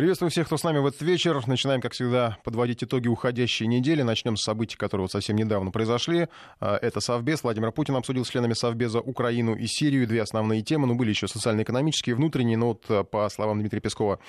Приветствую всех, кто с нами в этот вечер. Начинаем, как всегда, подводить итоги уходящей недели. Начнем с событий, которые вот совсем недавно произошли. А, это Совбез. Владимир Путин обсудил с членами Совбеза Украину и Сирию. Две основные темы. Ну, были еще социально-экономические, внутренние. Но вот, а, по словам Дмитрия Пескова,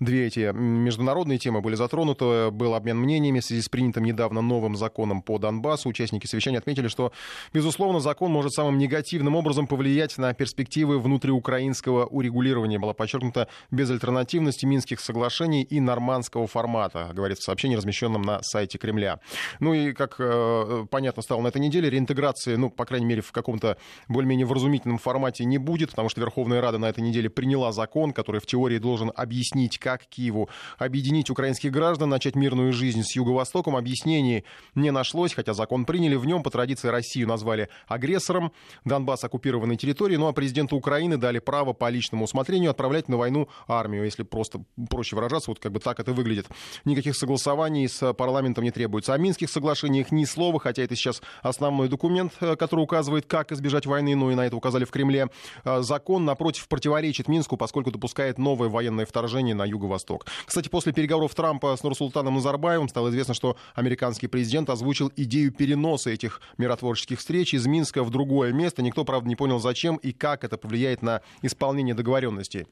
две эти международные темы были затронуты. Был обмен мнениями в связи с принятым недавно новым законом по Донбассу. Участники совещания отметили, что, безусловно, закон может самым негативным образом повлиять на перспективы внутриукраинского урегулирования. Была подчеркнута безальтернативность минских соглашений соглашений и нормандского формата, говорится в сообщении, размещенном на сайте Кремля. Ну и, как э, понятно стало на этой неделе, реинтеграции, ну, по крайней мере, в каком-то более-менее вразумительном формате не будет, потому что Верховная Рада на этой неделе приняла закон, который в теории должен объяснить, как Киеву объединить украинских граждан, начать мирную жизнь с Юго-Востоком. Объяснений не нашлось, хотя закон приняли. В нем, по традиции, Россию назвали агрессором, Донбасс оккупированной территории, ну а президенту Украины дали право по личному усмотрению отправлять на войну армию, если просто проще выражаться, вот как бы так это выглядит. Никаких согласований с парламентом не требуется. О Минских соглашениях ни слова, хотя это сейчас основной документ, э, который указывает, как избежать войны, ну и на это указали в Кремле. Э, закон, напротив, противоречит Минску, поскольку допускает новое военное вторжение на юго-восток. Кстати, после переговоров Трампа с Нурсултаном Назарбаевым стало известно, что американский президент озвучил идею переноса этих миротворческих встреч из Минска в другое место. Никто, правда, не понял, зачем и как это повлияет на исполнение договоренностей.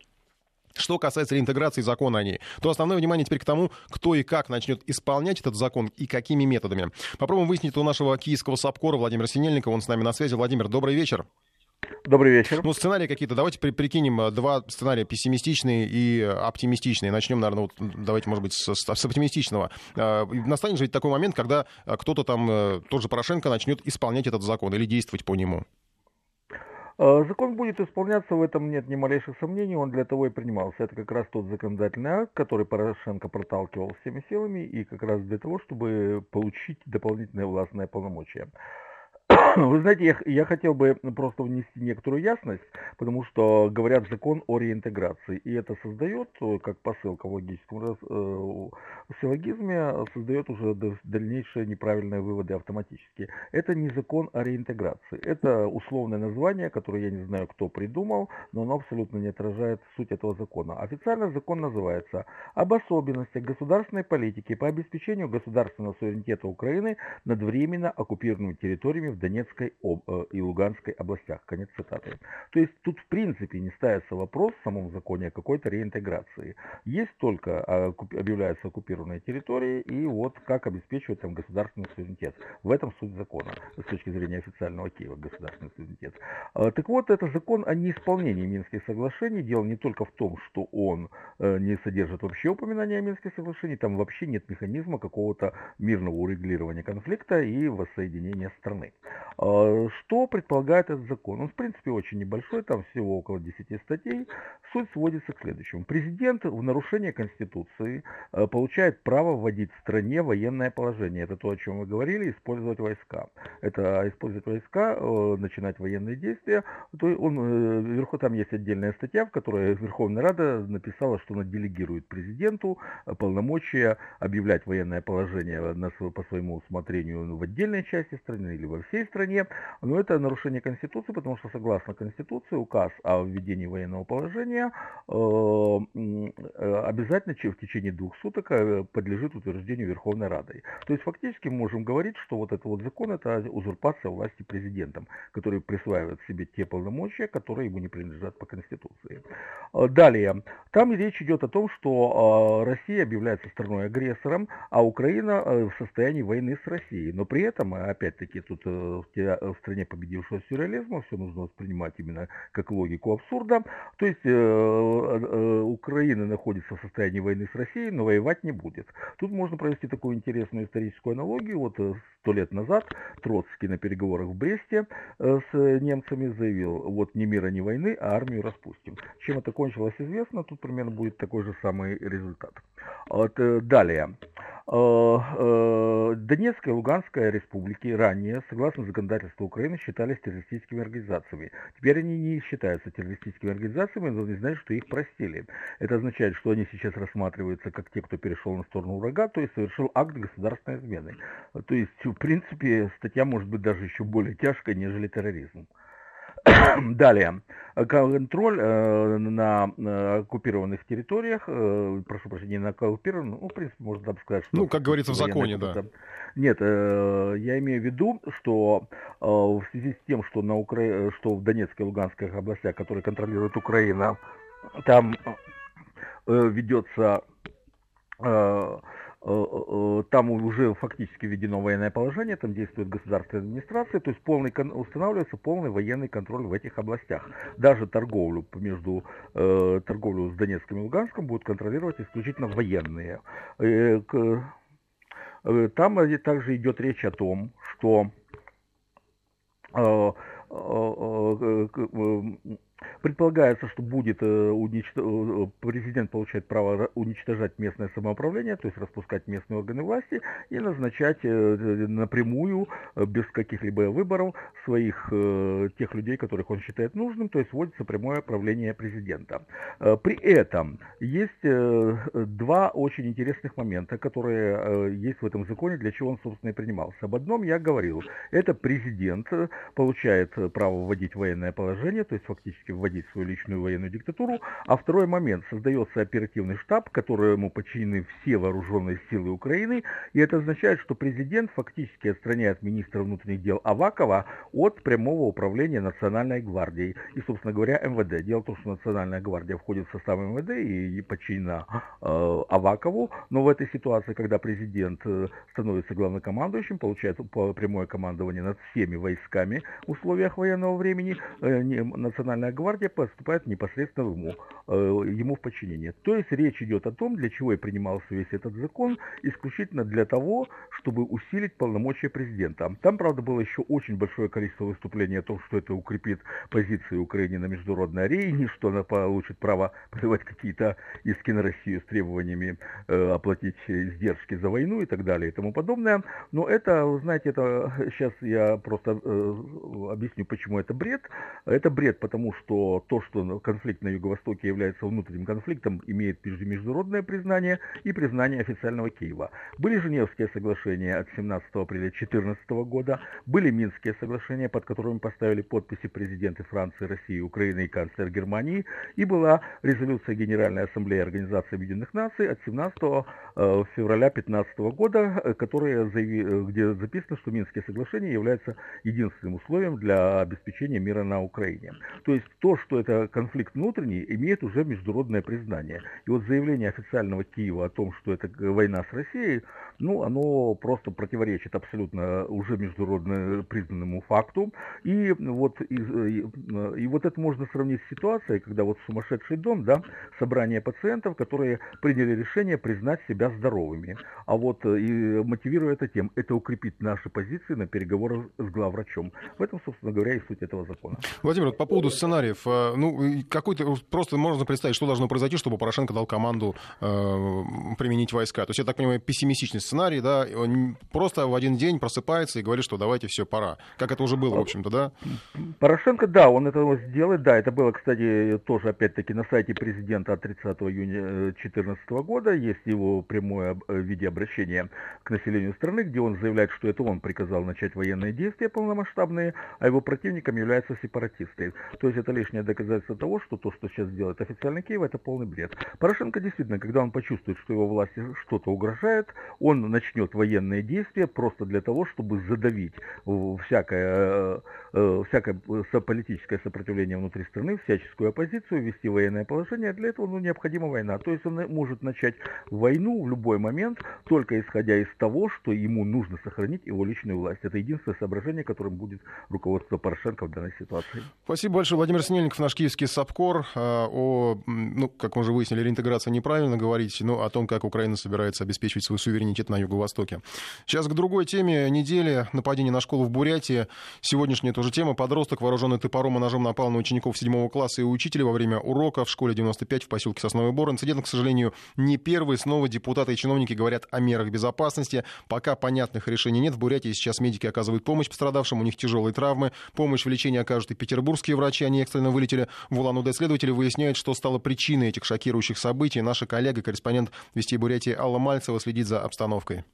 Что касается реинтеграции закона о ней, то основное внимание теперь к тому, кто и как начнет исполнять этот закон и какими методами. Попробуем выяснить это у нашего киевского САПКОРа Владимира Синельникова. Он с нами на связи. Владимир, добрый вечер. Добрый вечер. Ну, сценарии какие-то. Давайте при, прикинем э, два сценария, пессимистичные и оптимистичные. Начнем, наверное, вот, давайте, может быть, с, с оптимистичного. Э, настанет же ведь такой момент, когда э, кто-то там, тот же Порошенко, начнет исполнять этот закон или действовать по нему. Э, закон будет исполняться, в этом нет ни малейших сомнений, он для того и принимался. Это как раз тот законодательный акт, который Порошенко проталкивал всеми силами и как раз для того, чтобы получить дополнительное властное полномочия. Вы знаете, я, я хотел бы просто внести некоторую ясность, потому что говорят закон о реинтеграции, и это создает, э, как посылка в логическом э, силлогизме, создает уже дальнейшие неправильные выводы автоматически. Это не закон о реинтеграции, это условное название, которое я не знаю, кто придумал, но оно абсолютно не отражает суть этого закона. Официально закон называется «Об особенностях государственной политики по обеспечению государственного суверенитета Украины над временно оккупированными территориями в Донецкой э, и Луганской областях. Конец цитаты. То есть тут в принципе не ставится вопрос в самом законе о какой-то реинтеграции. Есть только а, объявляются оккупированные территории и вот как обеспечивать там государственный суверенитет. В этом суть закона с точки зрения официального Киева государственный суверенитет. А, так вот, это закон о неисполнении Минских соглашений. Дело не только в том, что он э, не содержит вообще упоминания о Минских соглашениях, там вообще нет механизма какого-то мирного урегулирования конфликта и воссоединения страны. А, что предполагает этот закон? Он, в принципе, очень небольшой, там всего около 10 статей. Суть сводится к следующему. Президент в нарушение Конституции а, получает право вводить в стране военное положение. Это то, о чем вы говорили, использовать войска. Это использовать войска, а, начинать военные действия. То он, э, вверху там есть отдельная статья, в которой Верховная Рада написала, что она делегирует президенту полномочия объявлять военное положение по своему усмотрению в отдельной части страны или во всей стране, но это нарушение Конституции, потому что согласно Конституции указ о введении военного положения э, э, обязательно в течение двух суток э, подлежит утверждению Верховной Радой. То есть фактически мы можем говорить, что вот этот вот закон это узурпация власти президентом, который присваивает себе те полномочия, которые ему не принадлежат по Конституции. Далее, там речь идет о том, что Россия объявляется страной-агрессором, а Украина в состоянии войны с Россией. Но при этом, опять-таки, тут в стране победившего сюрреализма, все нужно воспринимать именно как логику абсурда. То есть э, э, Украина находится в состоянии войны с Россией, но воевать не будет. Тут можно провести такую интересную историческую аналогию. Вот э, сто лет назад Троцкий на переговорах в Бресте э, с немцами заявил, вот ни мира, ни войны, а армию распустим. Чем это кончилось известно, тут примерно будет такой же самый результат. Вот, э, далее. Э, э, Донецкая и Луганская республики ранее, согласно законодательству Украины, считались террористическими организациями. Теперь они не считаются террористическими организациями, но не знают, что их простили. Это означает, что они сейчас рассматриваются как те, кто перешел на сторону врага, то есть совершил акт государственной измены. То есть, в принципе, статья может быть даже еще более тяжкой, нежели терроризм. Далее. Контроль э, на э, оккупированных территориях, э, прошу прощения, на оккупированных, ну, в принципе, можно так сказать, что... Ну, как говорится в законе, да. Нет, я имею в виду, что в связи с тем, что, на Укра... что в Донецкой и Луганской областях, которые контролирует Украина, там ведется Э, э, там уже фактически введено военное положение, там действует государственная администрация, то есть полный, устанавливается полный военный контроль в этих областях. Даже торговлю между э, торговлю с Донецком и Луганском будут контролировать исключительно военные. Э, к, э, там также идет речь о том, что э, Предполагается, что будет э, уничтож... Э, президент получает право уничтожать местное самоуправление, то есть распускать местные органы власти и назначать э, напрямую, без каких-либо выборов, своих тех людей, которых он считает нужным, то есть вводится прямое правление президента. При этом есть два очень интересных момента, которые есть в этом законе, для чего он, собственно, и принимался. Об одном я говорил. Это президент получает право вводить военное положение, то есть фактически вводить свою личную военную диктатуру. А второй момент, создается оперативный штаб, которому подчинены все вооруженные силы Украины, и это означает, что президент фактически отстраняет министра внутренних дел Авакова от прямого управления Национальной гвардией и, собственно говоря, МВД. Дело в том, что Национальная гвардия входит в состав МВД и подчинена э, Авакову, но в этой ситуации, когда президент э, становится главнокомандующим, получает прямое командование над всеми войсками в условиях военного времени, э, Национальная гвардия поступает непосредственно ему, э, ему в подчинение. То есть речь идет о том, для чего и принимался весь этот закон, исключительно для того, чтобы усилить полномочия президента. Там, правда, было еще очень большое количество выступлений о том, что это укрепит позиции Украины на международной арене, что она получит право подавать какие-то иски на Россию с требованиями э, оплатить издержки за войну и так далее и тому подобное. Но это, знаете, это сейчас я просто э, объясню, почему это бред. Это бред, потому что что то, что конфликт на Юго-Востоке является внутренним конфликтом, имеет международное признание и признание официального Киева. Были Женевские соглашения от 17 апреля 2014 года, были Минские соглашения, под которыми поставили подписи президенты Франции, России, Украины и канцлер Германии, и была резолюция Генеральной Ассамблеи Организации Объединенных Наций от 17 э, февраля 2015 года, э, которая э, где записано, что Минские соглашения являются единственным условием для обеспечения мира на Украине. То есть то, что это конфликт внутренний, имеет уже международное признание. И вот заявление официального Киева о том, что это война с Россией, ну, оно просто противоречит абсолютно уже международно признанному факту. И вот, и, и, и вот это можно сравнить с ситуацией, когда вот сумасшедший дом, да, собрание пациентов, которые приняли решение признать себя здоровыми. А вот и мотивируя это тем, это укрепит наши позиции на переговорах с главврачом. В этом, собственно говоря, и суть этого закона. Владимир, по поводу сценариев. Э, ну, какой-то просто можно представить, что должно произойти, чтобы Порошенко дал команду э, применить войска. То есть, я так понимаю, пессимистичный сценарий, да, он просто в один день просыпается и говорит, что давайте все, пора. Как это уже было, в общем-то, да? Порошенко, да, он этого сделает, да, это было, кстати, тоже, опять-таки, на сайте президента от 30 июня 2014 э, года, есть его прямое э, обращения к населению страны, где он заявляет, что это он приказал начать военные действия полномасштабные, а его противником являются сепаратисты. То есть это лишнее доказательство того, что то, что сейчас делает официальный Киев, это полный бред. Порошенко действительно, когда он почувствует, что его власти что-то угрожает, он начнет военные действия просто для того, чтобы задавить всякое, э, всякое политическое сопротивление внутри страны, всяческую оппозицию, ввести военное положение. Для этого ну, необходима война. То есть он может начать войну в любой момент, только исходя из того, что ему нужно сохранить его личную власть. Это единственное соображение, которым будет руководство Порошенко в данной ситуации. Спасибо большое, Владимир Снельников, наш киевский САПКОР, э, о, ну, как мы уже выяснили, реинтеграция неправильно говорить, но о том, как Украина собирается обеспечивать свой суверенитет на Юго-Востоке. Сейчас к другой теме недели. Нападение на школу в Бурятии. Сегодняшняя тоже тема. Подросток, вооруженный топором и ножом, напал на учеников седьмого класса и учителя во время урока в школе 95 в поселке Сосновый Бор. Инцидент, к сожалению, не первый. Снова депутаты и чиновники говорят о мерах безопасности. Пока понятных решений нет. В Бурятии сейчас медики оказывают помощь пострадавшим, у них тяжелые травмы. Помощь в лечении окажут и петербургские врачи, они экстренно вылетели в Улан-Удэ. Следователи выясняют, что стало причиной этих шокирующих событий. Наша коллега, корреспондент Вести Бурятии Алла Мальцева следит за обстановкой.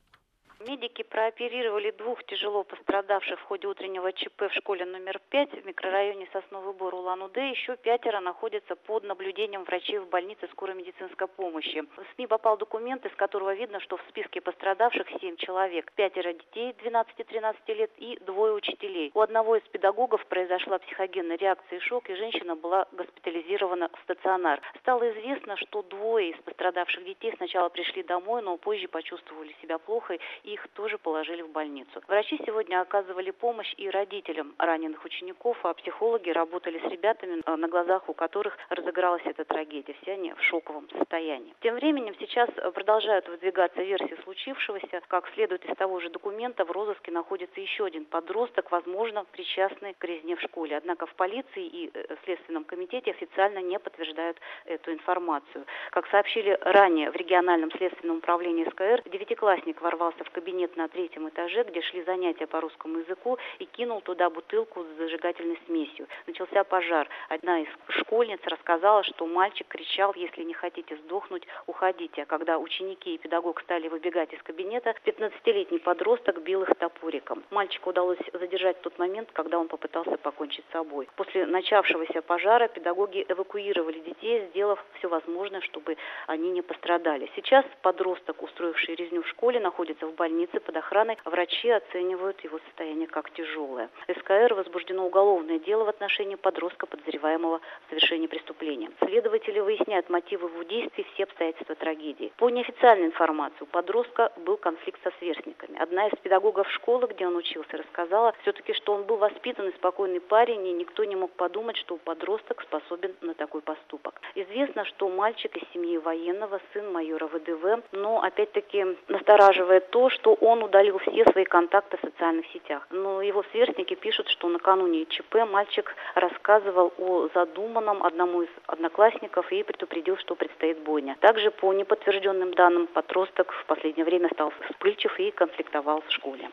Медики прооперировали двух тяжело пострадавших в ходе утреннего ЧП в школе номер 5 в микрорайоне Сосновый Бор Улан-Удэ. Еще пятеро находятся под наблюдением врачей в больнице скорой медицинской помощи. В СМИ попал документ, из которого видно, что в списке пострадавших 7 человек. Пятеро детей 12-13 лет и двое учителей. У одного из педагогов произошла психогенная реакция и шок, и женщина была госпитализирована в стационар. Стало известно, что двое из пострадавших детей сначала пришли домой, но позже почувствовали себя плохо, и их тоже положили в больницу. Врачи сегодня оказывали помощь и родителям раненых учеников, а психологи работали с ребятами, э, на глазах у которых разыгралась эта трагедия. Все они в шоковом состоянии. Тем временем сейчас продолжают выдвигаться версии случившегося. Как следует из того же документа, в розыске находится еще один подросток, возможно, причастный к резне в школе. Однако в полиции и э, Следственном комитете официально не подтверждают эту информацию. Как сообщили ранее в региональном следственном управлении СКР, девятиклассник ворвался в кабинет на третьем этаже, где шли занятия по русскому языку, и кинул туда бутылку с зажигательной смесью. Начался пожар. Одна из школьниц рассказала, что мальчик кричал, если не хотите сдохнуть, уходите. А когда ученики и педагог стали выбегать из кабинета, 15-летний подросток бил их топориком. Мальчику удалось задержать тот момент, когда он попытался покончить с собой. После начавшегося пожара педагоги эвакуировали детей, сделав все возможное, чтобы они не пострадали. Сейчас подросток, устроивший резню в школе, находится в больнице под охраной. Врачи оценивают его состояние как тяжелое. СКР возбуждено уголовное дело в отношении подростка, подозреваемого в совершении преступления. Следователи выясняют мотивы его действий, все обстоятельства трагедии. По неофициальной информации у подростка был конфликт со сверстниками. Одна из педагогов школы, где он учился, рассказала все-таки, что он был воспитанный, спокойный парень, и никто не мог подумать, что подросток способен на такой поступок. Известно, что мальчик из семьи военного, сын майора ВДВ, но опять-таки настораживает то, что он удалил все свои контакты в социальных сетях. Но его сверстники пишут, что накануне ЧП мальчик рассказывал о задуманном одному из одноклассников и предупредил, что предстоит бойня. Также по неподтвержденным данным подросток в последнее время стал вспыльчив и конфликтовал в школе.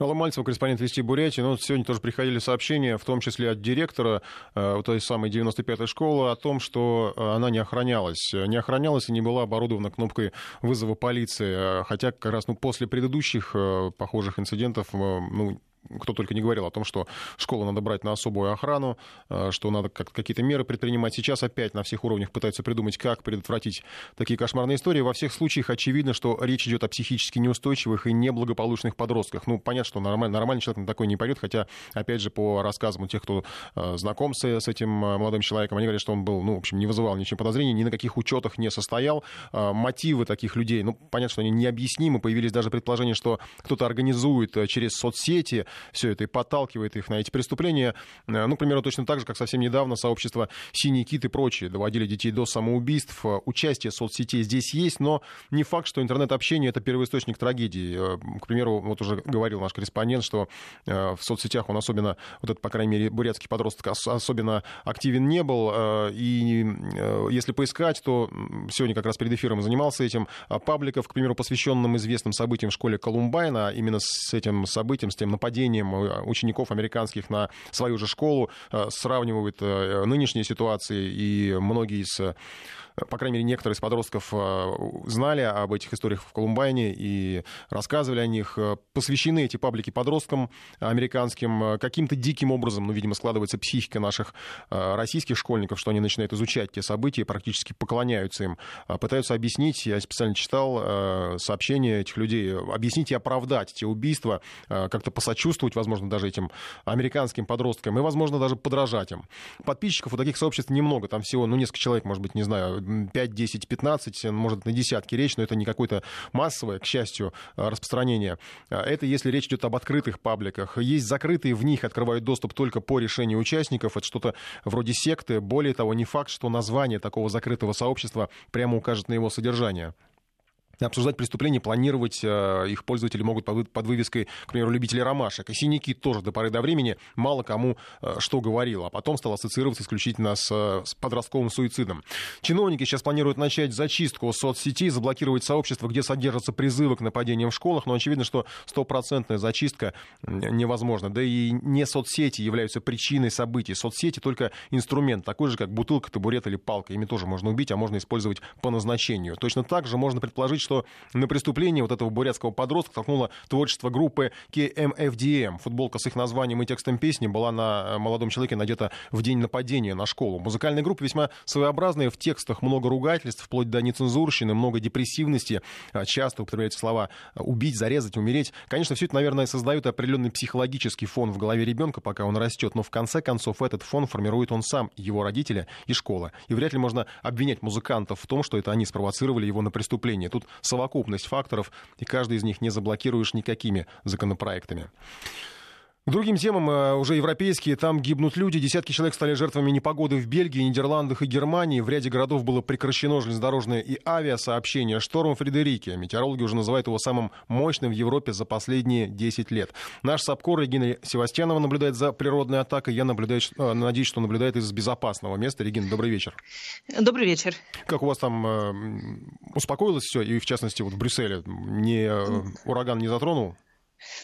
Алла Мальцева, корреспондент Вести Бурятии. Ну, сегодня тоже приходили сообщения, в том числе от директора э, той самой 95-й школы, о том, что э, она не охранялась. Не охранялась и не была оборудована кнопкой вызова полиции. Хотя как раз ну, после предыдущих э, похожих инцидентов ну, кто только не говорил о том, что школу надо брать на особую охрану, э, что надо какие-то меры предпринимать. Сейчас опять на всех уровнях пытаются придумать, как предотвратить такие кошмарные истории. Во всех случаях очевидно, что речь идет о психически неустойчивых и неблагополучных подростках. Ну, понятно, что нормальный, нормальный человек на такой не пойдет, хотя, опять же, по рассказам у тех, кто э, знаком с, с этим э, молодым человеком, они говорят, что он был, ну, в общем, не вызывал ничем подозрений, ни на каких учетах не состоял. Мотивы таких людей, ну, понятно, что они необъяснимы. Появились даже предположения, что кто-то организует через соцсети все это и подталкивает их на эти преступления. Э, ну, к примеру, точно так же, как совсем недавно сообщество «Синий кит» и прочие доводили детей до самоубийств. Э, участие соцсетей здесь есть, но не факт, что интернет-общение — это первоисточник трагедии. Э, к примеру, вот уже говорил наш корреспондент, что в соцсетях он особенно, вот этот, по крайней мере, бурятский подросток особенно активен не был. И если поискать, то сегодня как раз перед эфиром занимался этим пабликов, к примеру, посвященным известным событиям в школе Колумбайна, именно с этим событием, с тем нападением нападением э, учеников американских на свою же школу, э, сравнивают э, нынешние ситуации, и многие из по крайней мере, некоторые из подростков знали об этих историях в Колумбайне и рассказывали о них. Посвящены эти паблики подросткам американским. Каким-то диким образом, ну, видимо, складывается психика наших российских школьников, что они начинают изучать те события, практически поклоняются им, пытаются объяснить, я специально читал сообщения этих людей, объяснить и оправдать те убийства, как-то посочувствовать, возможно, даже этим американским подросткам и, возможно, даже подражать им. Подписчиков у таких сообществ немного, там всего, ну, несколько человек, может быть, не знаю, 5, 10, 15, может, на десятки речь, но это не какое-то массовое, к счастью, э, распространение. Э, это если речь идет об открытых пабликах. Есть закрытые, в них открывают доступ только по решению участников. Это что-то вроде секты. Более того, не факт, что название такого закрытого сообщества прямо укажет на его содержание обсуждать преступления, планировать э, их пользователи могут под, вывеской, к примеру, любители ромашек. И синяки тоже до поры до времени мало кому э, что говорил, а потом стал ассоциироваться исключительно с, э, с подростковым суицидом. Чиновники сейчас планируют начать зачистку соцсетей, заблокировать сообщества, где содержатся призывы к нападениям в школах, но очевидно, что стопроцентная зачистка невозможна. Да и не соцсети являются причиной событий. Соцсети только инструмент, такой же, как бутылка, табурет или палка. Ими тоже можно убить, а можно использовать по назначению. Точно так же можно предположить, что на преступление вот этого бурятского подростка толкнуло творчество группы KMFDM. Футболка с их названием и текстом песни была на молодом человеке надета в день нападения на школу. Музыкальная группа весьма своеобразная, в текстах много ругательств, вплоть до нецензурщины, много депрессивности, а, часто употребляются слова «убить», «зарезать», «умереть». Конечно, все это, наверное, создает определенный психологический фон в голове ребенка, пока он растет, но в конце концов этот фон формирует он сам, его родители и школа. И вряд ли можно обвинять музыкантов в том, что это они спровоцировали его на преступление. Тут совокупность факторов, и каждый из них не заблокируешь никакими законопроектами. К другим темам, э, уже европейские, там гибнут люди, десятки человек стали жертвами непогоды в Бельгии, Нидерландах и Германии. В ряде городов было прекращено железнодорожное и авиасообщение. Шторм Фредерики. Метеорологи уже называют его самым мощным в Европе за последние 10 лет. Наш САПКОР Регина Севастьянова наблюдает за природной атакой. Я наблюдаю, э, надеюсь, что наблюдает из безопасного места. Регина, добрый вечер. Добрый вечер. Как у вас там э, успокоилось все? И в частности, вот в Брюсселе не, э, ураган не затронул?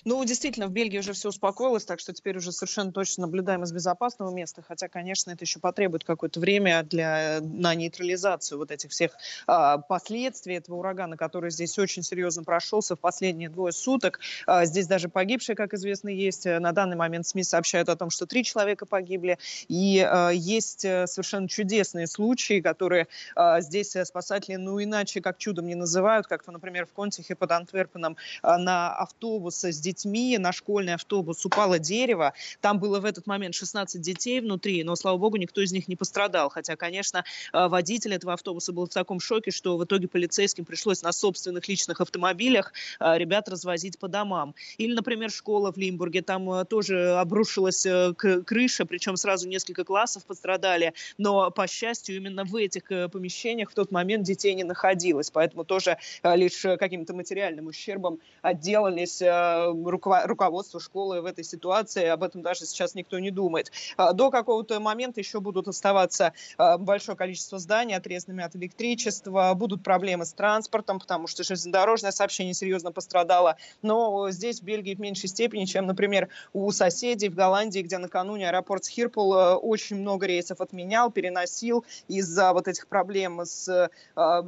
Ну, действительно, в Бельгии уже все успокоилось, так что теперь уже совершенно точно наблюдаем из безопасного места, хотя, конечно, это еще потребует какое-то время для, на нейтрализацию вот этих всех а, последствий этого урагана, который здесь очень серьезно прошелся в последние двое суток. А, здесь даже погибшие, как известно, есть. На данный момент СМИ сообщают о том, что три человека погибли, и а, есть э, совершенно чудесные случаи, которые а, здесь спасатели, ну, иначе как чудом не называют, как-то, например, в Контихе под Антверпеном а, на автобус с детьми на школьный автобус упало дерево. Там было в этот момент 16 детей внутри, но, слава богу, никто из них не пострадал. Хотя, конечно, э, водитель этого автобуса был в таком шоке, что в итоге полицейским пришлось на собственных личных автомобилях э, ребят развозить по домам. Или, например, школа в Лимбурге. Там э, тоже обрушилась крыша, причем сразу несколько классов пострадали. Но, по счастью, именно в этих помещениях в тот момент детей не находилось. Поэтому тоже лишь каким-то материальным ущербом отделались руководству школы в этой ситуации, об этом даже сейчас никто не думает. А, до какого-то момента еще будут оставаться а, большое количество зданий отрезанными от электричества, будут проблемы с транспортом, потому что железнодорожное сообщение серьезно пострадало, но здесь в Бельгии в меньшей степени, чем, например, у соседей в Голландии, где накануне аэропорт Схирпл а, очень много рейсов отменял, переносил из-за вот этих проблем с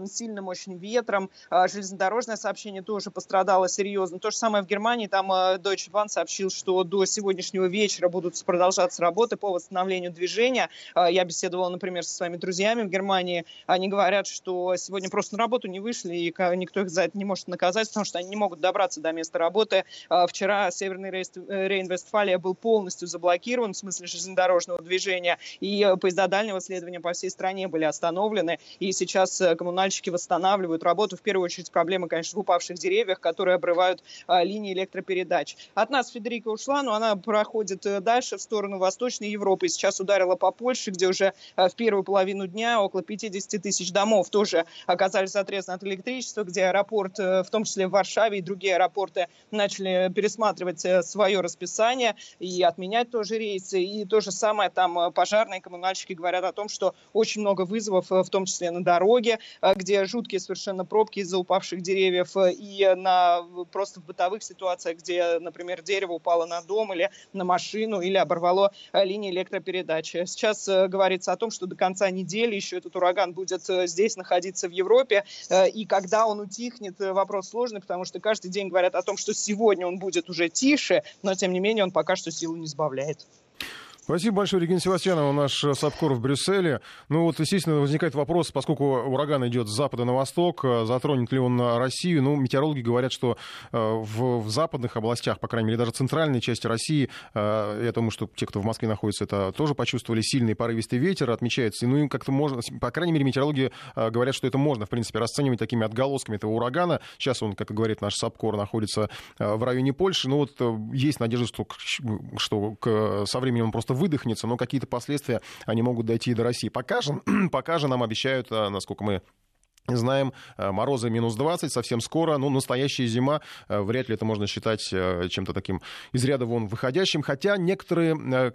сильным очень ветром. Железнодорожное сообщение тоже пострадало серьезно. То же самое в Германии, Германии. Там э, Deutsche Bahn сообщил, что до сегодняшнего вечера будут продолжаться работы по восстановлению движения. Э, я беседовала, например, со своими друзьями в Германии. Они говорят, что сегодня просто на работу не вышли, и никто их за это не может наказать, потому что они не могут добраться до места работы. Э, вчера Северный Рейн-Вестфалия был полностью заблокирован в смысле железнодорожного движения, и поезда дальнего следования по всей стране были остановлены. И сейчас коммунальщики восстанавливают работу. В первую очередь проблема, конечно, в упавших деревьях, которые обрывают линии электропередач. От нас Федерика ушла, но она проходит э, дальше в сторону Восточной Европы. Сейчас ударила по Польше, где уже э, в первую половину дня около 50 тысяч домов тоже оказались отрезаны от электричества, где аэропорт, э, в том числе в Варшаве и другие аэропорты, начали пересматривать свое расписание и отменять тоже рейсы. И то же самое там пожарные коммунальщики говорят о том, что очень много вызовов, в том числе на дороге, где жуткие совершенно пробки из-за упавших деревьев и на просто в бытовых ситуациях ситуация, где, например, дерево упало на дом или на машину, или оборвало э, линии электропередачи. Сейчас э, говорится о том, что до конца недели еще этот ураган будет э, здесь находиться в Европе, и когда он утихнет, вопрос сложный, потому что каждый день говорят о том, что сегодня он будет уже тише, но тем не менее он пока что силу не сбавляет. Спасибо большое, Регина Севастьянова, наш э, САПКОР в Брюсселе. Ну вот, естественно, возникает вопрос, поскольку ураган идет с запада на восток, э, затронет ли он Россию? Ну, метеорологи говорят, что э, в, в западных областях, по крайней мере, даже центральной части России, я думаю, что те, кто в Москве находится, это тоже почувствовали сильный порывистый ветер, отмечается. Ну, им как-то можно, по крайней мере, метеорологи говорят, что это можно, в принципе, расценивать такими отголосками этого урагана. Сейчас он, как говорит наш САПКОР, находится в районе Польши. Ну вот есть надежда, что, что со временем он просто выдохнется, но какие-то последствия, они могут дойти и до России. Пока же, пока же нам обещают, а, насколько мы Знаем, а, морозы минус 20 совсем скоро. Ну, настоящая зима, а, вряд ли это можно считать чем-то таким из ряда вон выходящим. Хотя некоторые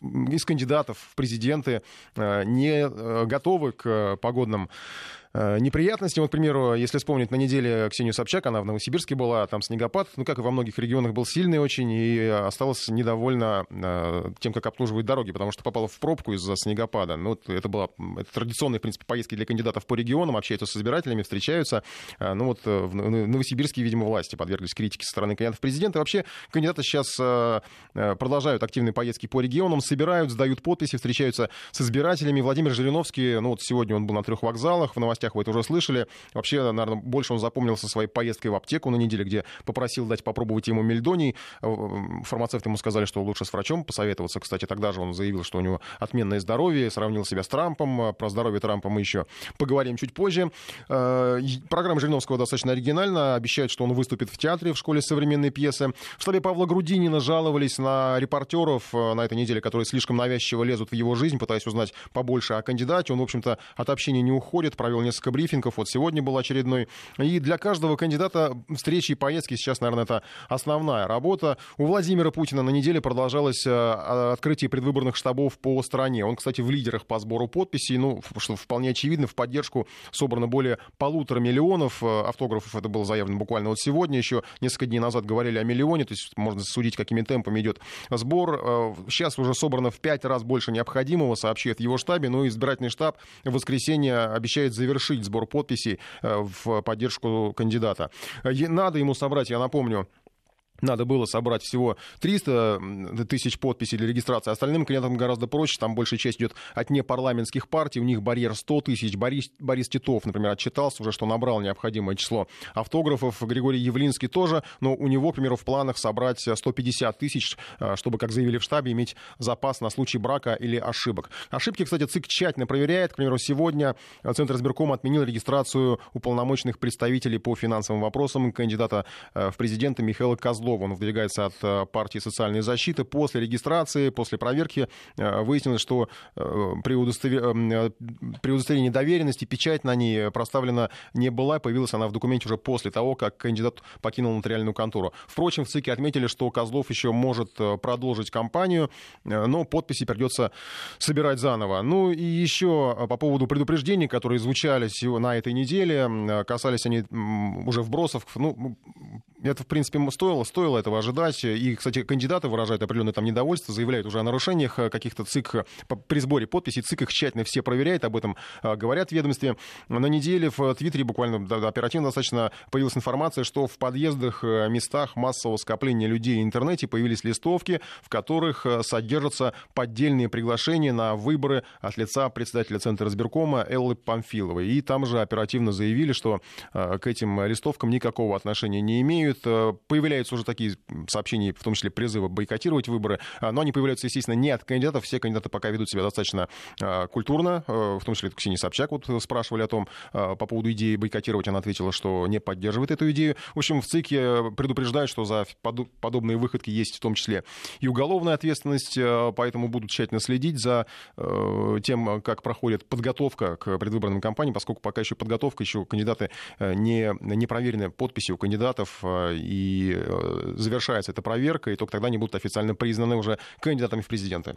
из кандидатов в президенты не готовы к погодным Э, неприятности. Вот, к примеру, если вспомнить на неделе Ксению Собчак, она в Новосибирске была, там снегопад, ну, как и во многих регионах, был сильный очень, и осталась недовольна э, тем, как обслуживают дороги, потому что попала в пробку из-за снегопада. Ну, это была это традиционные, в принципе, поездки для кандидатов по регионам, общаются с избирателями, встречаются. Э, ну, вот в Новосибирске, видимо, власти подверглись критике со стороны кандидатов в президенты. Вообще, кандидаты сейчас продолжают активные поездки по регионам, собирают, сдают подписи, встречаются с избирателями. Владимир Жириновский, ну, вот сегодня он был на трех вокзалах в Новосибирске, новостях вы это уже слышали. Вообще, наверное, больше он запомнился своей поездкой в аптеку на неделе, где попросил дать попробовать ему мельдоний. Э, фармацевты ему сказали, что лучше с врачом посоветоваться. Кстати, тогда же он заявил, что у него отменное здоровье, сравнил себя с Трампом. Про здоровье Трампа мы еще поговорим чуть позже. Э, программа Жириновского достаточно оригинальна. Обещает, что он выступит в театре в школе современной пьесы. В штабе Павла Грудинина жаловались на репортеров э, на этой неделе, которые слишком навязчиво лезут в его жизнь, пытаясь узнать побольше о кандидате. Он, в общем-то, от общения не уходит, провел несколько брифингов. Вот сегодня был очередной. И для каждого кандидата встречи и поездки сейчас, наверное, это основная работа. У Владимира Путина на неделе продолжалось э, открытие предвыборных штабов по стране. Он, кстати, в лидерах по сбору подписей. Ну, что вполне очевидно, в поддержку собрано более полутора миллионов э, автографов. Это было заявлено буквально вот сегодня. Еще несколько дней назад говорили о миллионе. То есть можно судить, какими темпами идет сбор. Э, сейчас уже собрано в пять раз больше необходимого, сообщает его штабе. Но избирательный штаб в воскресенье обещает завершить сбор подписей э, в поддержку кандидата. Надо ему собрать, я напомню, надо было собрать всего 300 тысяч подписей для регистрации. Остальным кандидатам гораздо проще. Там большая часть идет от непарламентских партий. У них барьер 100 тысяч. Борис, Борис Титов, например, отчитался уже, что набрал необходимое число автографов. Григорий Явлинский тоже. Но у него, к примеру, в планах собрать 150 тысяч, э, чтобы, как заявили в штабе, иметь запас на случай брака или ошибок. Ошибки, кстати, ЦИК тщательно проверяет. К примеру, сегодня Центр избиркома отменил регистрацию уполномоченных представителей по финансовым вопросам кандидата э, в президенты Михаила Козлова Козлова. Он выдвигается от э, партии социальной защиты. После регистрации, после проверки э, выяснилось, что э, при, удостовер... при удостоверении доверенности печать на ней проставлена не была. Появилась она в документе уже после того, как кандидат покинул нотариальную контору. Впрочем, в ЦИКе отметили, что Козлов еще может продолжить кампанию, но подписи придется собирать заново. Ну и еще по поводу предупреждений, которые звучали на этой неделе, касались они уже вбросов. Ну, это, в принципе, стоило этого ожидать. И, кстати, кандидаты выражают определенное там недовольство, заявляют уже о нарушениях э, каких-то ЦИК э, при сборе подписей. ЦИК их тщательно все проверяет, об этом э, говорят в ведомстве. На неделе в Твиттере буквально оперативно достаточно появилась информация, что в подъездах, местах массового скопления людей в интернете появились листовки, в которых содержатся поддельные приглашения на выборы от лица председателя Центра избиркома Эллы Памфиловой. И там же оперативно заявили, что к этим листовкам никакого отношения не имеют появляются уже такие сообщения, в том числе призывы бойкотировать выборы, а, но они появляются, естественно, не от кандидатов. Все кандидаты пока ведут себя достаточно а, культурно, э, в том числе Ксения Собчак вот спрашивали о том, а, по поводу идеи бойкотировать, она ответила, что не поддерживает эту идею. В общем, в ЦИКе предупреждают, что за подобные выходки есть в том числе и уголовная ответственность, э, поэтому будут тщательно следить за тем, как проходит подготовка к предвыборным кампаниям, поскольку пока еще подготовка, еще кандидаты не, не проверены подписи у кандидатов, и э, завершается эта проверка, и только тогда они будут официально признаны уже кандидатами в президенты.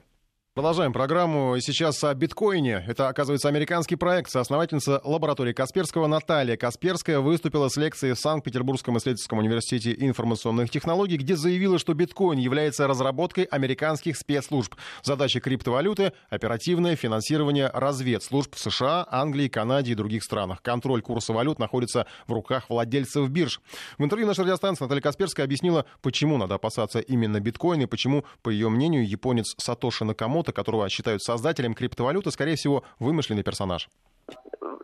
Продолжаем программу. Сейчас о биткоине. Это, оказывается, американский проект. Соосновательница лаборатории Касперского Наталья Касперская выступила с лекцией в Санкт-Петербургском исследовательском университете информационных технологий, где заявила, что биткоин является разработкой американских спецслужб. Задача криптовалюты — оперативное финансирование разведслужб в США, Англии, Канаде и других странах. Контроль курса валют находится в руках владельцев бирж. В интервью нашей радиостанции Наталья Касперская объяснила, почему надо опасаться именно биткоина и почему, по ее мнению, японец Сатоши Накамото Накамото, которого считают создателем криптовалюты, скорее всего, вымышленный персонаж.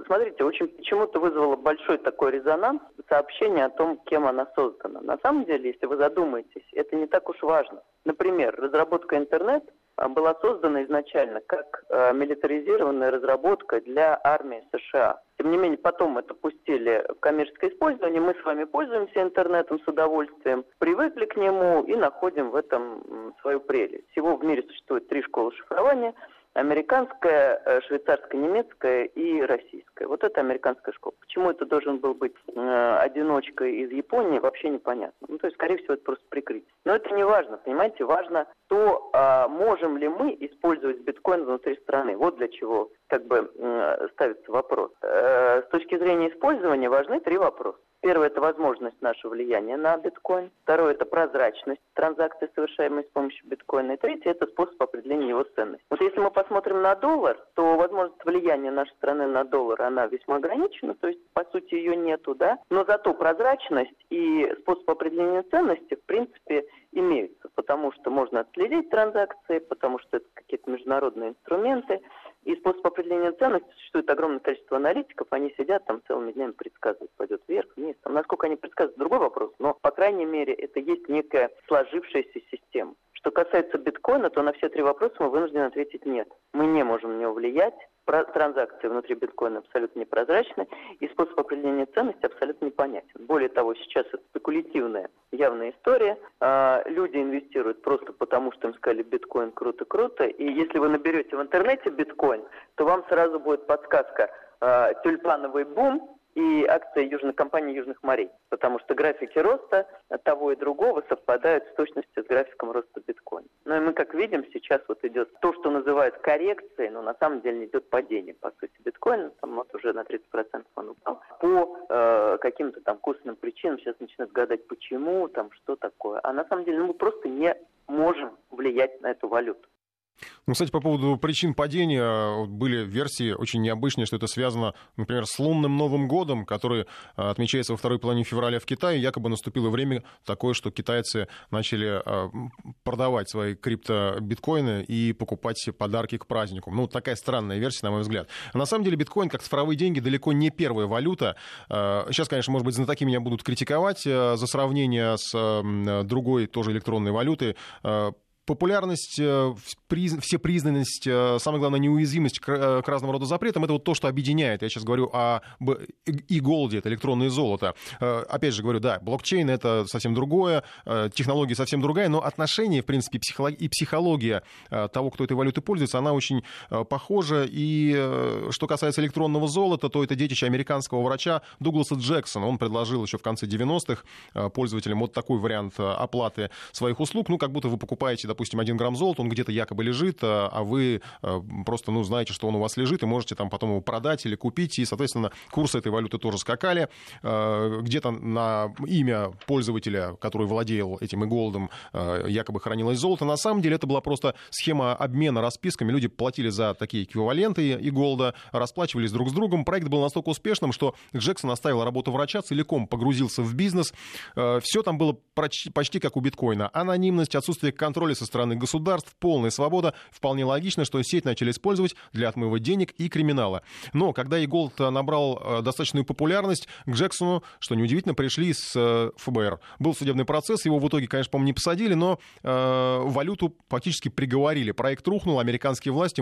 Смотрите, очень почему-то вызвало большой такой резонанс сообщение о том, кем она создана. На самом деле, если вы задумаетесь, это не так уж важно. Например, разработка интернет была создана изначально как э, милитаризированная разработка для армии США. Тем не менее, потом это пустили в коммерческое использование. Мы с вами пользуемся интернетом с удовольствием, привыкли к нему и находим в этом свою прелесть. Всего в мире существует три школы шифрования – Американская, э, швейцарская, немецкая и российская. Вот это американская школа. Почему это должен был быть э, одиночкой из Японии, вообще непонятно. Ну, то есть, скорее всего, это просто прикрытие. Но это не важно, понимаете, важно то, а можем ли мы использовать биткоин внутри страны. Вот для чего как бы ставится вопрос. С точки зрения использования важны три вопроса. Первое – это возможность нашего влияния на биткоин. Второе – это прозрачность транзакций, совершаемых с помощью биткоина. И третье – это способ определения его ценности. Вот если мы посмотрим на доллар, то возможность влияния нашей страны на доллар, она весьма ограничена, то есть, по сути, ее нету, да. Но зато прозрачность и способ определения ценности, в принципе, имеются, потому что можно отследить транзакции, потому что это какие-то международные инструменты, и способ определения ценности существует огромное количество аналитиков, они сидят там целыми днями предсказывают, пойдет вверх, вниз. Там, насколько они предсказывают, другой вопрос, но, по крайней мере, это есть некая сложившаяся система. Что касается биткоина, то на все три вопроса мы вынуждены ответить нет. Мы не можем на него влиять, транзакции внутри биткоина абсолютно непрозрачны, и способ определения ценности абсолютно непонятен. Более того, сейчас это спекулятивная явная история. А, люди инвестируют просто потому, что им сказали биткоин круто-круто, и если вы наберете в интернете биткоин, то вам сразу будет подсказка а, тюльпановый бум, и акции южной компании Южных морей, потому что графики роста того и другого совпадают с точностью с графиком роста биткоина. Ну и мы, как видим, сейчас вот идет то, что называют коррекцией, но на самом деле идет падение, по сути, биткоина, там вот уже на 30% он упал. По э, каким-то там косвенным причинам сейчас начинают гадать, почему, там, что такое. А на самом деле ну, мы просто не можем влиять на эту валюту. Ну, кстати, по поводу причин падения были версии очень необычные, что это связано, например, с лунным Новым годом, который а, отмечается во второй половине февраля в Китае. Якобы наступило время такое, что китайцы начали а, продавать свои криптобиткоины и покупать подарки к празднику. Ну, такая странная версия, на мой взгляд. На самом деле биткоин, как цифровые деньги, далеко не первая валюта. А, сейчас, конечно, может быть, знатоки меня будут критиковать за сравнение с другой тоже электронной валютой популярность, э, всепризнанность, э, самое главное, неуязвимость э, к разного рода запретам, это вот то, что объединяет. Я сейчас говорю о и голде, это электронное золото. Опять же говорю, да, блокчейн это совсем другое, технология совсем другая, но отношение, в принципе, и психология того, кто этой валютой пользуется, она очень похожа. И что касается электронного золота, то это детище американского врача Дугласа Джексона. Он предложил еще в конце 90-х пользователям вот такой вариант оплаты своих услуг. Ну, как будто вы покупаете, допустим, один грамм золота, он где-то якобы лежит, а, а вы э, просто, ну, знаете, что он у вас лежит, и можете там потом его продать или купить, и, соответственно, курсы этой валюты тоже скакали. Э, где-то на имя пользователя, который владел этим и голдом, э, якобы хранилось золото. На самом деле это была просто схема обмена расписками. Люди платили за такие эквиваленты и голда, расплачивались друг с другом. Проект был настолько успешным, что Джексон оставил работу врача, целиком погрузился в бизнес. Все там было почти как у биткоина. Анонимность, отсутствие контроля со стороны государств, полная свобода. Вполне логично, что сеть начали использовать для отмыва денег и криминала. Но когда Иголд набрал э, достаточную популярность, к Джексону, что неудивительно, пришли с э, ФБР. Был судебный процесс, его в итоге, конечно, по-моему, не посадили, но э, валюту фактически приговорили. Проект рухнул, американские власти,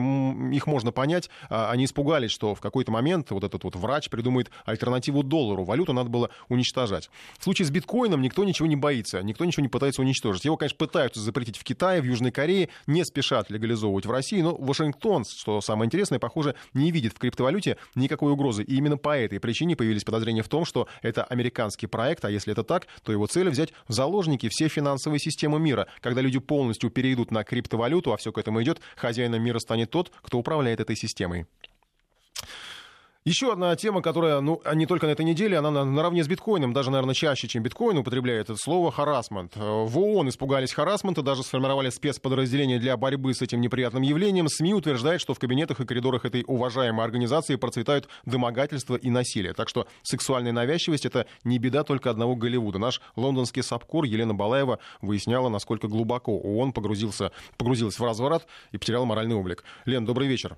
их можно понять, э, они испугались, что в какой-то момент вот этот вот врач придумает альтернативу доллару. Валюту надо было уничтожать. В случае с биткоином никто ничего не боится, никто ничего не пытается уничтожить. Его, конечно, пытаются запретить в Китае, в Южной Корее, не спешат легализовывать в России, но Вашингтон, что самое интересное, похоже, не видит в криптовалюте никакой угрозы. И именно по этой причине появились подозрения в том, что это американский проект, а если это так, то его цель взять в заложники все финансовые системы мира. Когда люди полностью перейдут на криптовалюту, а все к этому идет, хозяином мира станет тот, кто управляет этой системой. Еще одна тема, которая, ну, а не только на этой неделе, она наравне с биткоином, даже, наверное, чаще, чем биткоин употребляет это слово харасмент. В ООН испугались харасмента, даже сформировали спецподразделение для борьбы с этим неприятным явлением. СМИ утверждают, что в кабинетах и коридорах этой уважаемой организации процветают домогательства и насилие. Так что сексуальная навязчивость — это не беда только одного Голливуда. Наш лондонский САПКОР Елена Балаева выясняла, насколько глубоко ООН погрузился, погрузилась в разврат и потерял моральный облик. Лен, добрый вечер.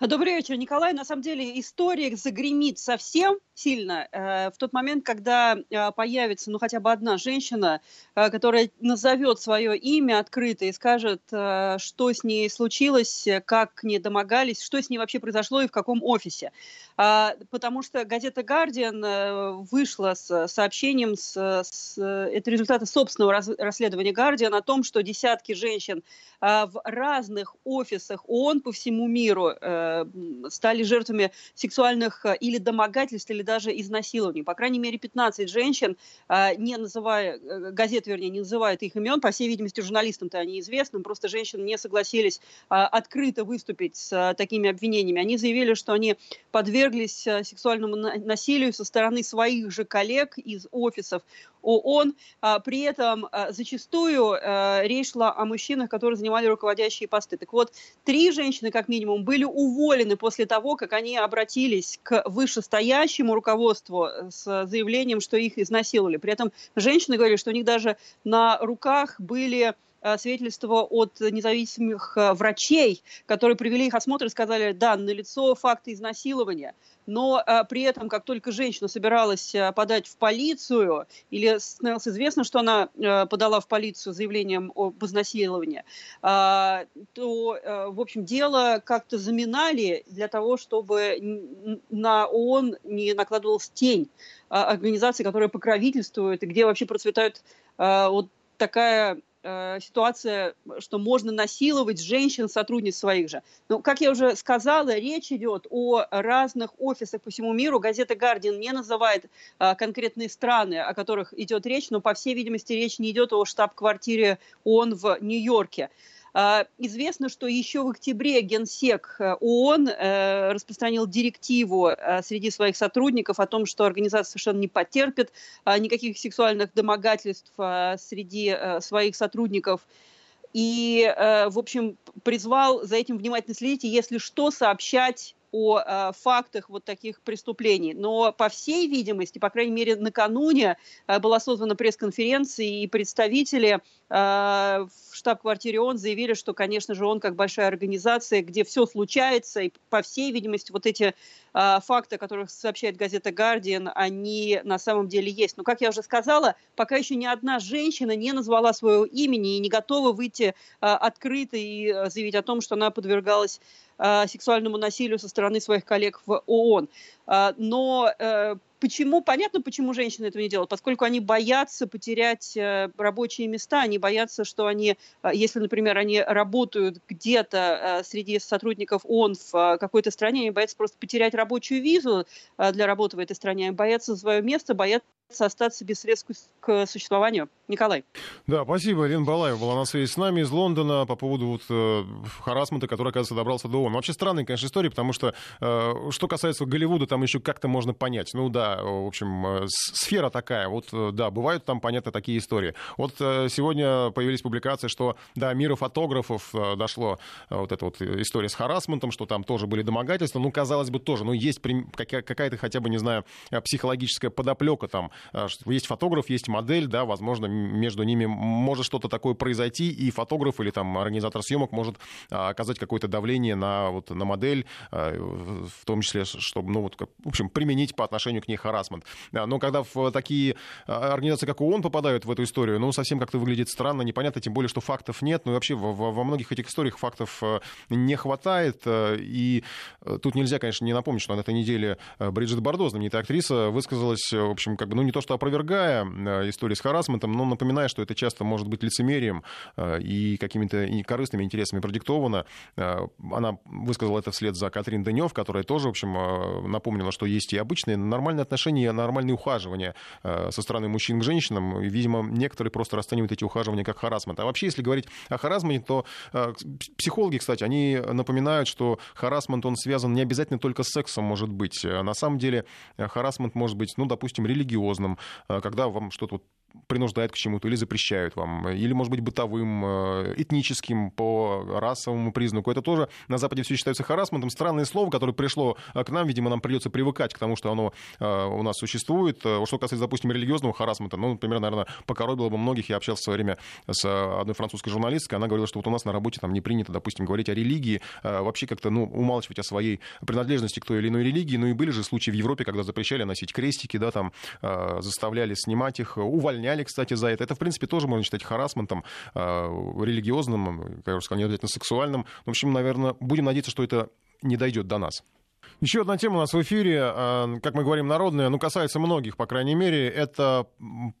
Добрый вечер, Николай. На самом деле история загремит совсем сильно э, в тот момент, когда э, появится, ну, хотя бы одна женщина, э, которая назовет свое имя открыто и скажет, э, что с ней случилось, как к ней домогались, что с ней вообще произошло и в каком офисе. Э, потому что газета «Гардиан» э, вышла с сообщением, с, с, это результаты собственного рас, расследования «Гардиан» о том, что десятки женщин э, в разных офисах ООН по всему миру э, стали жертвами сексуальных э, или домогательств, или даже изнасилований. По крайней мере, 15 женщин, э, не называя, э, газет, вернее, не называют их имен, по всей видимости, журналистам-то они известны, просто женщины не согласились э, открыто выступить с э, такими обвинениями. Они заявили, что они подверглись э, сексуальному насилию со стороны своих же коллег из офисов ООН. А, при этом зачастую речь шла о мужчинах, которые занимали руководящие посты. Так вот, три женщины, как минимум, были уволены после того, как они обратились к вышестоящему руководству э, с заявлением, что их изнасиловали. При этом женщины говорили, что у них даже на руках были свидетельства от независимых врачей, которые провели их осмотр и сказали, да, налицо факты изнасилования но а, при этом, как только женщина собиралась подать в полицию, или становилось известно, что она подала в полицию заявлением об изнасиловании, то, в общем, дело как-то заминали для того, чтобы на ООН не накладывалась тень организаций, которые покровительствуют, и где вообще процветают вот такая Э, ситуация, что можно насиловать женщин, сотрудниц своих же. Но, как я уже сказала, речь идет о разных офисах по всему миру. Газета «Гардиан» не называет а, конкретные страны, о которых идет речь, но, по всей видимости, речь не идет о штаб-квартире ООН в Нью-Йорке. А, известно, что еще в октябре Генсек э, ООН э, распространил директиву э, среди своих сотрудников о том, что организация совершенно не потерпит а, никаких сексуальных домогательств среди своих сотрудников. И, в общем, призвал за этим внимательно следить и, если что, сообщать о э, фактах вот таких преступлений. Но, по всей видимости, по крайней мере, накануне э, была создана пресс-конференция, и представители э, в штаб-квартире ООН заявили, что, конечно же, он как большая организация, где все случается, и, по всей видимости, вот эти факты, о которых сообщает газета «Гардиан», они на самом деле есть. Но, как я уже сказала, пока еще ни одна женщина не назвала своего имени и не готова выйти открыто и заявить о том, что она подвергалась сексуальному насилию со стороны своих коллег в ООН. Э, но э, почему, понятно, почему женщины этого не делают, поскольку они боятся потерять рабочие места, они боятся, что они, если, например, они работают где-то среди сотрудников ООН в какой-то стране, они боятся просто потерять рабочую визу для работы в этой стране, они боятся свое место, боятся остаться без средств к существованию. Николай. Да, спасибо. Лен Балаева была на связи с нами из Лондона по поводу вот, э, харасмента, который, оказывается, добрался до ООН. Вообще странная, конечно, история, потому что, э, что касается Голливуда, там еще как-то можно понять. Ну да, в общем, э, сфера такая. Вот, э, да, бывают там, понятно, такие истории. Вот э, сегодня появились публикации, что до мира фотографов э, дошло э, вот эта вот история с харасментом, что там тоже были домогательства. Ну, казалось бы, тоже. Ну, есть какая-то хотя бы, не знаю, психологическая подоплека там есть фотограф, есть модель, да, возможно, между ними может что-то такое произойти, и фотограф или там организатор съемок может а, оказать какое-то давление на, вот, на модель, а, в том числе, чтобы, ну, вот, в общем, применить по отношению к ней харасмент. Но когда в такие организации, как ООН, попадают в эту историю, ну, совсем как-то выглядит странно, непонятно, тем более, что фактов нет, ну, и вообще во, во многих этих историях фактов не хватает, и тут нельзя, конечно, не напомнить, что на этой неделе Бриджит Бардо, знаменитая актриса, высказалась, в общем, как бы, ну, не то что опровергая э, истории с харасментом, но напоминая, что это часто может быть лицемерием э, и какими-то корыстными интересами продиктовано. Э, она высказала это вслед за Катрин Дынев, которая тоже, в общем, напомнила, что есть и обычные нормальные отношения, нормальные ухаживания со стороны мужчин к женщинам. Видимо, некоторые просто расценивают эти ухаживания как харасмент. А вообще, если говорить о харасменте, то психологи, кстати, они напоминают, что харасмент, он связан не обязательно только с сексом, может быть. На самом деле харасмент может быть, ну, допустим, религиозным, серьезным, э, когда вам что-то принуждают к чему-то или запрещают вам, или, может быть, бытовым, э, этническим, по расовому признаку. Это тоже на Западе все считается харасментом. Странное слово, которое пришло э, к нам, видимо, нам придется привыкать к тому, что оно э, у нас существует. Что касается, допустим, религиозного харасмента, ну, например, наверное, покоробило бы многих. Я общался в свое время с одной французской журналисткой, она говорила, что вот у нас на работе там не принято, допустим, говорить о религии, вообще как-то, ну, умалчивать о своей принадлежности к той или иной религии. Ну, и были же случаи в Европе, когда запрещали носить крестики, да, там, заставляли снимать их, увольняли увольняли, кстати, за это. Это, в принципе, тоже можно считать харасментом э, религиозным, как я уже сказал, не обязательно сексуальным. В общем, наверное, будем надеяться, что это не дойдет до нас. Еще одна тема у нас в эфире, а, как мы говорим, народная, ну, касается многих, по крайней мере, это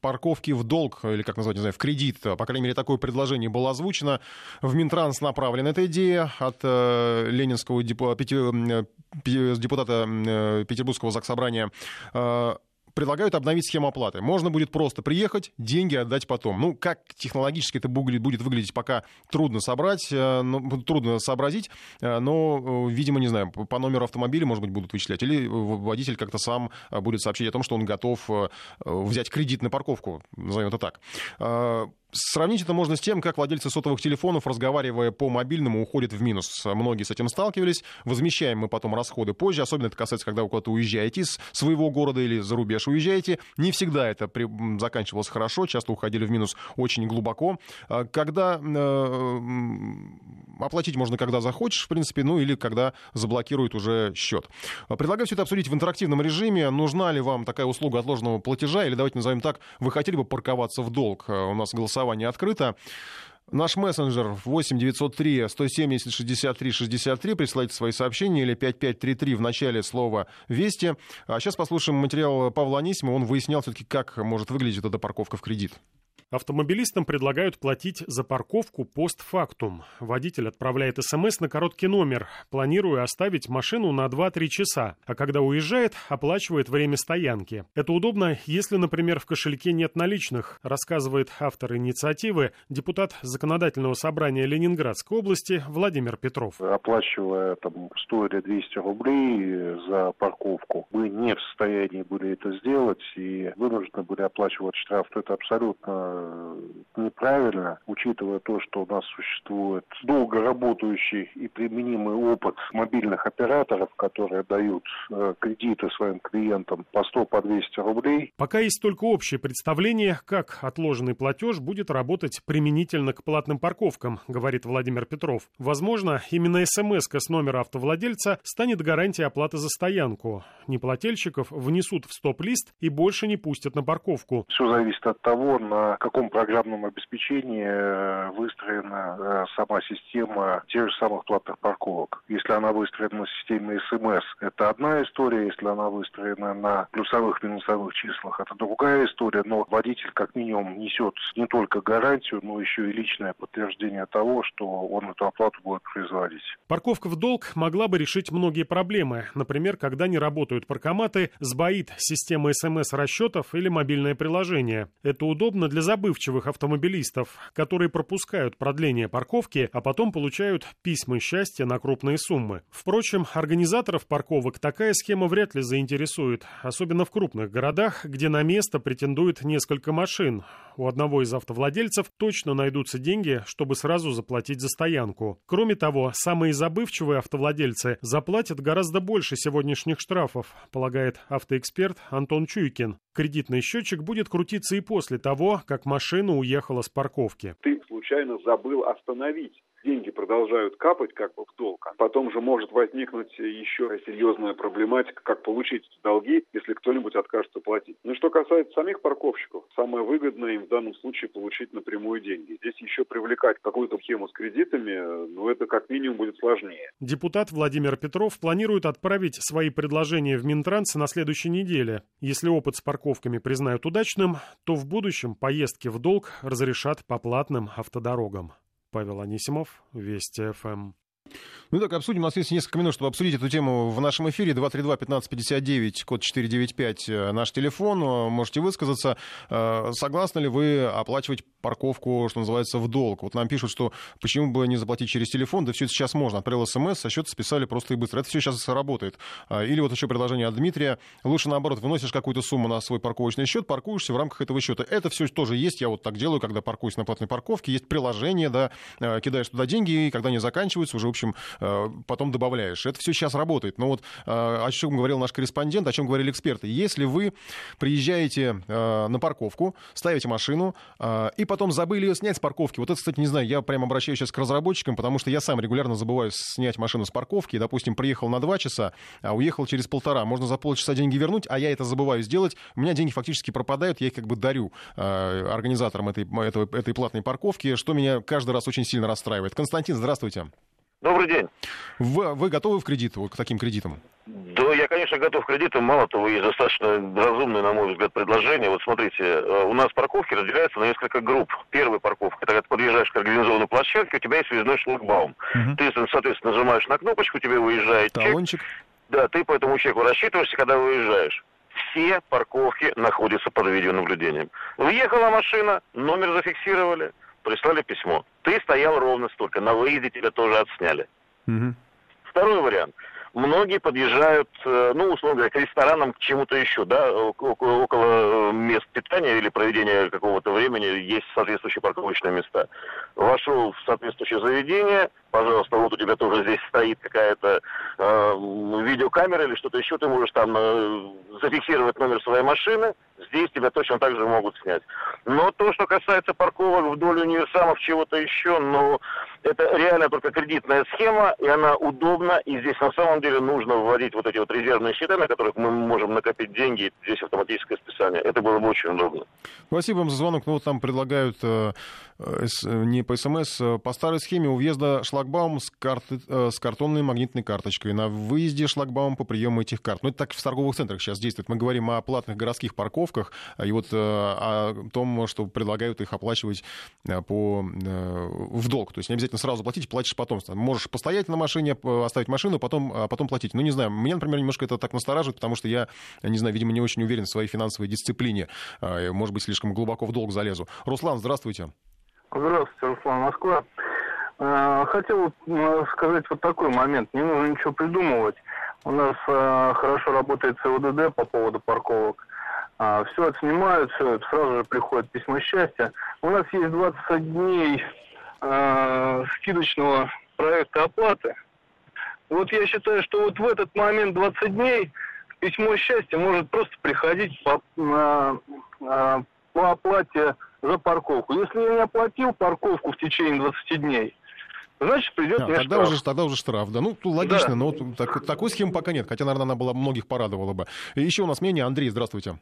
парковки в долг, или как назвать, не знаю, в кредит. По крайней мере, такое предложение было озвучено. В Минтранс направлена эта идея от э, ленинского депутата э, Петербургского заксобрания а, предлагают обновить схему оплаты. Можно будет просто приехать, деньги отдать потом. Ну, как технологически это будет, выглядеть, пока трудно собрать, ну, трудно сообразить, э, но, э, видимо, не знаю, по номеру автомобиля, может быть, будут вычислять, или водитель как-то сам будет сообщить о том, что он готов взять кредит на парковку, назовем это так. Сравнить это можно с тем, как владельцы сотовых телефонов, разговаривая по мобильному, уходят в минус. Многие с этим сталкивались. Возмещаем мы потом расходы позже. Особенно это касается, когда вы куда-то уезжаете из своего города или за рубеж уезжаете. Не всегда это при... заканчивалось хорошо. Часто уходили в минус очень глубоко. А когда э, оплатить можно, когда захочешь, в принципе, ну или когда заблокируют уже счет. Предлагаю все это обсудить в интерактивном режиме. Нужна ли вам такая услуга отложенного платежа? Или давайте назовем так, вы хотели бы парковаться в долг? У нас голосование голосование открыто. Наш мессенджер 8 903 170 63 63. Присылайте свои сообщения или 5533 в начале слова «Вести». А сейчас послушаем материал Павла Анисимова. Он выяснял все-таки, как может выглядеть эта парковка в кредит. Автомобилистам предлагают платить за парковку постфактум. Водитель отправляет СМС на короткий номер, планируя оставить машину на 2-3 часа, а когда уезжает, оплачивает время стоянки. Это удобно, если, например, в кошельке нет наличных, рассказывает автор инициативы, депутат Законодательного собрания Ленинградской области Владимир Петров. Оплачивая там 100 или 200 рублей за парковку, мы не в состоянии были это сделать и вынуждены были оплачивать штраф. Это абсолютно неправильно, учитывая то, что у нас существует долго работающий и применимый опыт мобильных операторов, которые дают э, кредиты своим клиентам по 100, по 200 рублей. Пока есть только общее представление, как отложенный платеж будет работать применительно к платным парковкам, говорит Владимир Петров. Возможно, именно смс с номера автовладельца станет гарантией оплаты за стоянку. Неплательщиков внесут в стоп-лист и больше не пустят на парковку. Все зависит от того, на каком программном обеспечении э, выстроена э, сама система тех же самых платных парковок. Если она выстроена на системе СМС, это одна история. Если она выстроена на плюсовых, минусовых числах, это другая история. Но водитель как минимум несет не только гарантию, но еще и личное подтверждение того, что он эту оплату будет производить. Парковка в долг могла бы решить многие проблемы. Например, когда не работают паркоматы, сбоит система СМС-расчетов или мобильное приложение. Это удобно для забывчивых автомобилистов, которые пропускают продление парковки, а потом получают письма счастья на крупные суммы. Впрочем, организаторов парковок такая схема вряд ли заинтересует, особенно в крупных городах, где на место претендует несколько машин. У одного из автовладельцев точно найдутся деньги, чтобы сразу заплатить за стоянку. Кроме того, самые забывчивые автовладельцы заплатят гораздо больше сегодняшних штрафов, полагает автоэксперт Антон Чуйкин. Кредитный счетчик будет крутиться и после того, как машина уехала с парковки. Ты случайно забыл остановить деньги продолжают капать как бы в долг. А потом же может возникнуть еще серьезная проблематика, как получить эти долги, если кто-нибудь откажется платить. Ну и что касается самих парковщиков, самое выгодное им в данном случае получить напрямую деньги. Здесь еще привлекать какую-то схему с кредитами, ну это как минимум будет сложнее. Депутат Владимир Петров планирует отправить свои предложения в Минтранс на следующей неделе. Если опыт с парковками признают удачным, то в будущем поездки в долг разрешат по платным автодорогам. Павел Анисимов, Вести ФМ. Ну так, обсудим. У нас есть несколько минут, чтобы обсудить эту тему в нашем эфире. 232-1559, код 495, э, наш телефон. Э, можете высказаться. Э, согласны ли вы оплачивать парковку, что называется, в долг? Вот нам пишут, что почему бы не заплатить через телефон? Да все это сейчас можно. Отправил смс, а счет списали просто и быстро. Это все сейчас работает. Или вот еще предложение от Дмитрия. Лучше наоборот, выносишь какую-то сумму на свой парковочный счет, паркуешься в рамках этого счета. Это все тоже есть. Я вот так делаю, когда паркуюсь на платной парковке. Есть приложение, да, кидаешь туда деньги, и когда они заканчиваются, уже, общем, Э, потом добавляешь. Это все сейчас работает. Но вот э, о чем говорил наш корреспондент, о чем говорили эксперты. Если вы приезжаете э, на парковку, ставите машину и потом забыли ее снять с парковки. Вот это, кстати, не знаю, я прямо обращаюсь сейчас к разработчикам, потому что я сам регулярно забываю снять машину с парковки. Допустим, приехал на два часа, а уехал через полтора. Можно за полчаса деньги вернуть, а я это забываю сделать. У меня деньги фактически пропадают, я их как бы дарю организаторам этой, этой, этой платной парковки, что меня каждый раз очень сильно расстраивает. Константин, здравствуйте. Добрый день. Вы, вы готовы в кредит, к таким кредитам? Да, я, конечно, готов к кредитам. Мало того, есть достаточно разумное, на мой взгляд, предложение. Вот смотрите, э, у нас парковки разделяются на несколько групп. Первая парковка, это когда ты подъезжаешь к организованной площадке, у тебя есть въездной шлагбаум. Угу. Ты, соответственно, нажимаешь на кнопочку, тебе выезжает Талончик. чек. Да, ты по этому чеку рассчитываешься, когда выезжаешь. Все парковки находятся под видеонаблюдением. Въехала машина, номер зафиксировали, прислали письмо. Ты стоял ровно столько, на выезде тебя тоже отсняли. Угу. Второй вариант. Многие подъезжают, э, ну, условно говоря, к ресторанам, к чему-то еще, да, около, около мест питания или проведения какого-то времени есть соответствующие парковочные места. Вошел в соответствующее заведение, пожалуйста, вот у тебя тоже здесь стоит какая-то э, видеокамера или что-то еще, ты можешь там э, зафиксировать номер своей машины, здесь тебя точно так же могут снять. Но то, что касается парковок вдоль универсамов, чего-то еще, ну, это реально только кредитная схема, и она удобна, и здесь на самом деле нужно вводить вот эти вот резервные счета, на которых мы можем накопить деньги, здесь автоматическое списание. Это было бы очень удобно. Спасибо вам за звонок. Ну, вот там предлагают э, э, не по СМС, э, по старой схеме у въезда шлагбаум с, карты, э, с картонной магнитной карточкой. На выезде шлагбаум по приему этих карт. Ну, это так в торговых центрах сейчас действует. Мы говорим о платных городских парковках и вот э, о том, что предлагают их оплачивать э, по, в долг. То есть не обязательно обязательно сразу платить, платишь потом. Можешь постоять на машине, оставить машину, потом, а потом платить. Ну, не знаю, меня, например, немножко это так настораживает, потому что я, не знаю, видимо, не очень уверен в своей финансовой дисциплине. А, может быть, слишком глубоко в долг залезу. Руслан, здравствуйте. Здравствуйте, Руслан, Москва. А, хотел сказать вот такой момент. Не нужно ничего придумывать. У нас а, хорошо работает ЦОДД по поводу парковок. Все отснимают, все, сразу же приходит письмо счастья. У нас есть 20 дней скидочного проекта оплаты. Вот я считаю, что вот в этот момент 20 дней письмо счастья может просто приходить по, на, по оплате за парковку. Если я не оплатил парковку в течение 20 дней, значит придет а, мне тогда штраф. Уже, тогда уже штраф, да. Ну, логично, да. но вот так, такой схемы пока нет. Хотя, наверное, она была многих порадовала бы. И еще у нас мнение. Андрей, здравствуйте.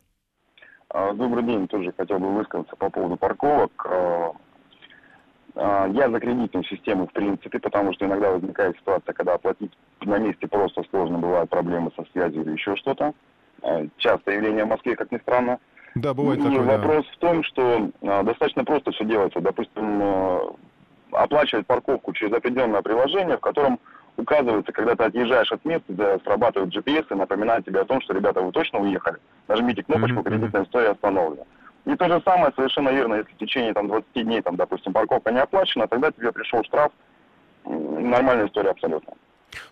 А, добрый день. Тоже хотел бы высказаться по поводу парковок. А, а, я за кредитную систему в принципе, потому что иногда возникает ситуация, когда оплатить на месте просто сложно, бывают проблемы со связью или еще что-то. А, часто явление в Москве, как ни странно. Да, бывает И такое, вопрос да. в том, что достаточно просто все делается. Допустим, оплачивать парковку через определенное приложение, в котором указывается, когда ты отъезжаешь от места, срабатывает GPS и напоминает тебе о том, что, ребята, вы точно уехали. Нажмите кнопочку, кредитная история остановлена. И то же самое, совершенно верно, если в течение там, 20 дней, там, допустим, парковка не оплачена, тогда тебе пришел штраф. Нормальная история абсолютно.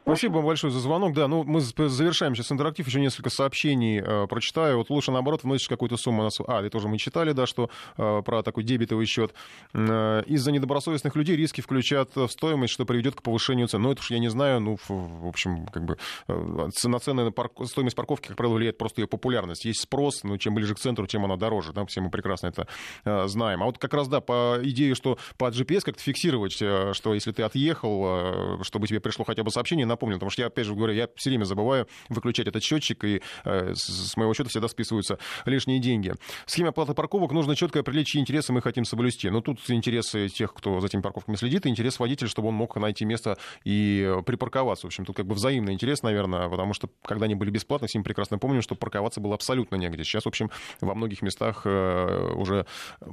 Спасибо вам большое за звонок. Да, ну мы завершаем сейчас интерактив. Еще несколько сообщений э, прочитаю. Вот лучше наоборот вносишь какую-то сумму на А, это тоже мы читали, да, что э, про такой дебетовый счет. Э, из-за недобросовестных людей риски включат в стоимость, что приведет к повышению цен. Ну, это уж я не знаю, ну, в, в общем, как бы э, на цены на парк... стоимость парковки, как правило, влияет просто ее популярность. Есть спрос, но чем ближе к центру, тем она дороже. Да, все мы прекрасно это э, знаем. А вот как раз, да, по идее, что по GPS как-то фиксировать, э, что если ты отъехал, э, чтобы тебе пришло хотя бы сообщение, сообщение напомню, потому что я, опять же говорю, я все время забываю выключать этот счетчик, и э, с моего счета всегда списываются лишние деньги. В схеме оплаты парковок нужно четко определить, чьи интересы мы хотим соблюсти. Но тут интересы тех, кто за этими парковками следит, и интерес водителя, чтобы он мог найти место и припарковаться. В общем, тут как бы взаимный интерес, наверное, потому что когда они были бесплатны, всем прекрасно помним, что парковаться было абсолютно негде. Сейчас, в общем, во многих местах э, уже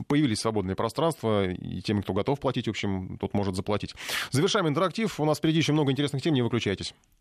появились свободные пространства, и тем, кто готов платить, в общем, тот может заплатить. Завершаем интерактив. У нас впереди еще много интересных тем не выключайтесь.